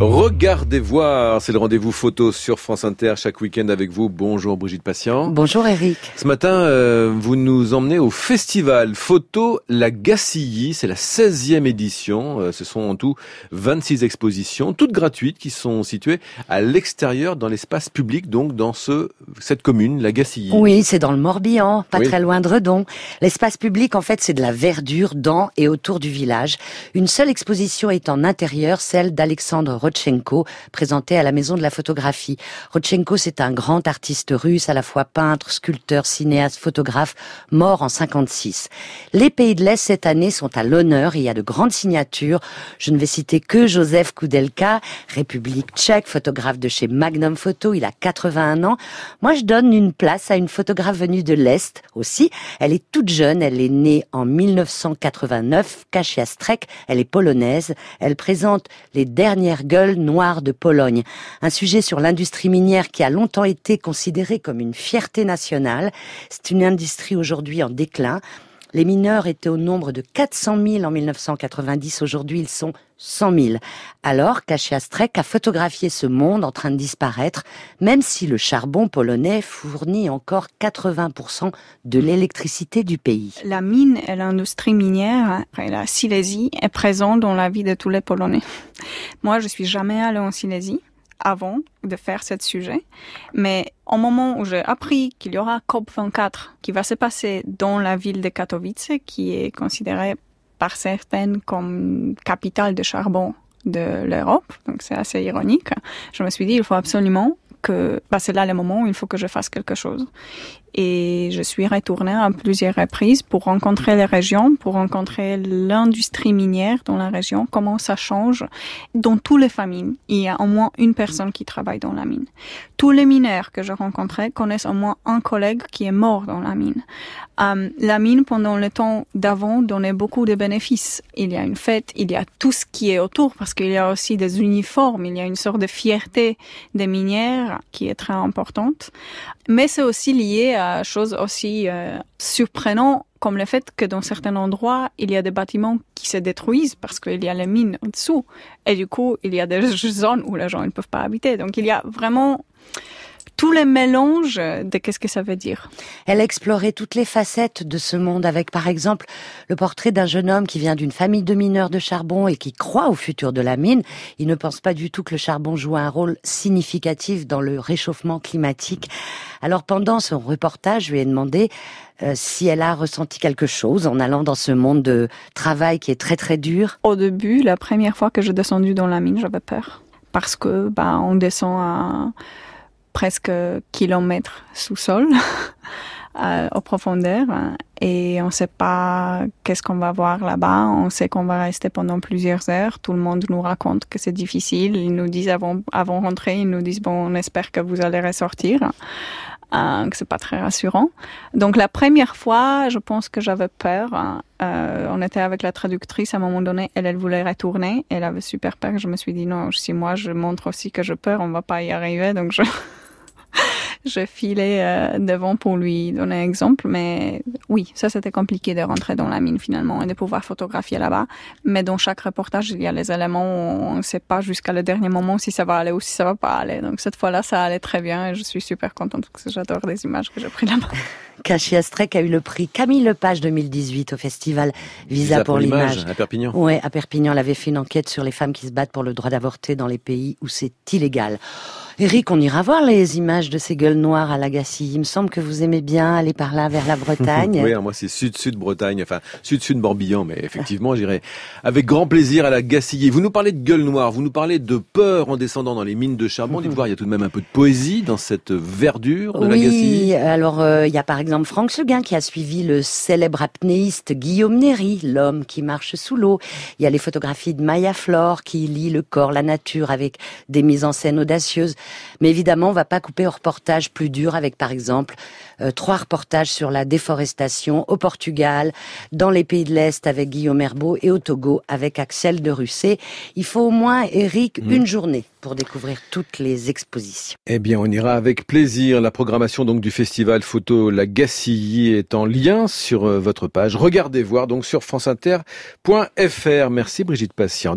Regardez voir, c'est le rendez-vous photo sur France Inter chaque week-end avec vous. Bonjour Brigitte Patient. Bonjour Eric. Ce matin, euh, vous nous emmenez au festival photo La Gacilly. C'est la 16e édition. Euh, ce sont en tout 26 expositions, toutes gratuites, qui sont situées à l'extérieur dans l'espace public, donc dans ce, cette commune, La Gacilly. Oui, c'est dans le Morbihan, pas très loin de Redon. L'espace public, en fait, c'est de la verdure dans et autour du village. Une seule exposition est en intérieur, celle d'Alexandre Rodchenko, présenté à la Maison de la Photographie. Rodchenko, c'est un grand artiste russe, à la fois peintre, sculpteur, cinéaste, photographe, mort en 56. Les pays de l'Est, cette année, sont à l'honneur. Il y a de grandes signatures. Je ne vais citer que Joseph Koudelka, République tchèque, photographe de chez Magnum Photo. Il a 81 ans. Moi, je donne une place à une photographe venue de l'Est aussi. Elle est toute jeune. Elle est née en 1989. Kasia Strek. Elle est polonaise. Elle présente les dernières gueules noire de Pologne. Un sujet sur l'industrie minière qui a longtemps été considérée comme une fierté nationale. C'est une industrie aujourd'hui en déclin. Les mineurs étaient au nombre de 400 000 en 1990. Aujourd'hui, ils sont 100 000. Alors, Kasia Strek a photographié ce monde en train de disparaître, même si le charbon polonais fournit encore 80% de l'électricité du pays. La mine et l'industrie minière, la Silésie, est présente dans la vie de tous les Polonais. Moi, je suis jamais allée en Silésie avant de faire ce sujet. Mais au moment où j'ai appris qu'il y aura COP24 qui va se passer dans la ville de Katowice, qui est considérée par certaines comme capitale de charbon de l'Europe, donc c'est assez ironique, je me suis dit, il faut absolument c'est là le moment où il faut que je fasse quelque chose. Et je suis retournée à plusieurs reprises pour rencontrer les régions, pour rencontrer l'industrie minière dans la région, comment ça change. Dans toutes les familles, il y a au moins une personne qui travaille dans la mine. Tous les mineurs que je rencontrais connaissent au moins un collègue qui est mort dans la mine. Euh, la mine, pendant le temps d'avant, donnait beaucoup de bénéfices. Il y a une fête, il y a tout ce qui est autour, parce qu'il y a aussi des uniformes, il y a une sorte de fierté des minières qui est très importante. Mais c'est aussi lié à choses aussi euh, surprenantes comme le fait que dans certains endroits, il y a des bâtiments qui se détruisent parce qu'il y a les mines en dessous. Et du coup, il y a des zones où les gens ne peuvent pas habiter. Donc il y a vraiment tous les mélanges de qu'est-ce que ça veut dire? Elle a exploré toutes les facettes de ce monde avec, par exemple, le portrait d'un jeune homme qui vient d'une famille de mineurs de charbon et qui croit au futur de la mine. Il ne pense pas du tout que le charbon joue un rôle significatif dans le réchauffement climatique. Alors pendant son reportage, je lui ai demandé euh, si elle a ressenti quelque chose en allant dans ce monde de travail qui est très très dur. Au début, la première fois que je descendu dans la mine, j'avais peur parce que bah on descend à presque kilomètres sous-sol, euh, au profondeur, et on ne sait pas qu'est-ce qu'on va voir là-bas. On sait qu'on va rester pendant plusieurs heures. Tout le monde nous raconte que c'est difficile. Ils nous disent avant, avant rentrer, ils nous disent bon, on espère que vous allez ressortir. Euh, que c'est pas très rassurant. Donc la première fois, je pense que j'avais peur. Euh, on était avec la traductrice à un moment donné, elle, elle voulait retourner, elle avait super peur. Je me suis dit non, si moi je montre aussi que je peur, on va pas y arriver. Donc je je filais euh, devant pour lui donner un exemple. Mais oui, ça c'était compliqué de rentrer dans la mine finalement et de pouvoir photographier là-bas. Mais dans chaque reportage, il y a les éléments où on ne sait pas jusqu'à le dernier moment si ça va aller ou si ça va pas aller. Donc cette fois-là, ça allait très bien et je suis super contente parce que j'adore les images que j'ai prises là-bas. Kachi Strek a eu le prix Camille Lepage 2018 au festival Visa, pour l'image à Perpignan. Ouais, à Perpignan, elle avait fait une enquête sur les femmes qui se battent pour le droit d'avorter dans les pays où c'est illégal. Eric, on ira voir les images de ces gueules noires à Lagacy. Il me semble que vous aimez bien aller par là vers la Bretagne. oui, moi c'est sud-sud Bretagne, enfin sud-sud Morbihan, mais effectivement j'irai avec grand plaisir à la Gacilly. Vous nous parlez de gueules noires, vous nous parlez de peur en descendant dans les mines de charbon. Dites voir, il y a tout de même un peu de poésie dans cette verdure de la Gacilly. Oui, alors euh, il y a par exemple Franck Seguin qui a suivi le célèbre apnéiste Guillaume Néry, l'homme qui marche sous l'eau. Il y a les photographies de Maya Flore qui lie le corps, la nature avec des mises en scène audacieuses. Mais évidemment, on va pas couper au reportage plus dur avec, par exemple, euh, trois reportages sur la déforestation au Portugal, dans les pays de l'Est avec Guillaume Herbeau et au Togo avec Axel de Russet. Il faut au moins, Eric, mm. une journée pour découvrir toutes les expositions. Eh bien, on ira avec plaisir. La programmation donc du festival photo La Gacilly est en lien sur euh, votre page. Regardez voir donc sur franceinter.fr. Merci Brigitte Patient.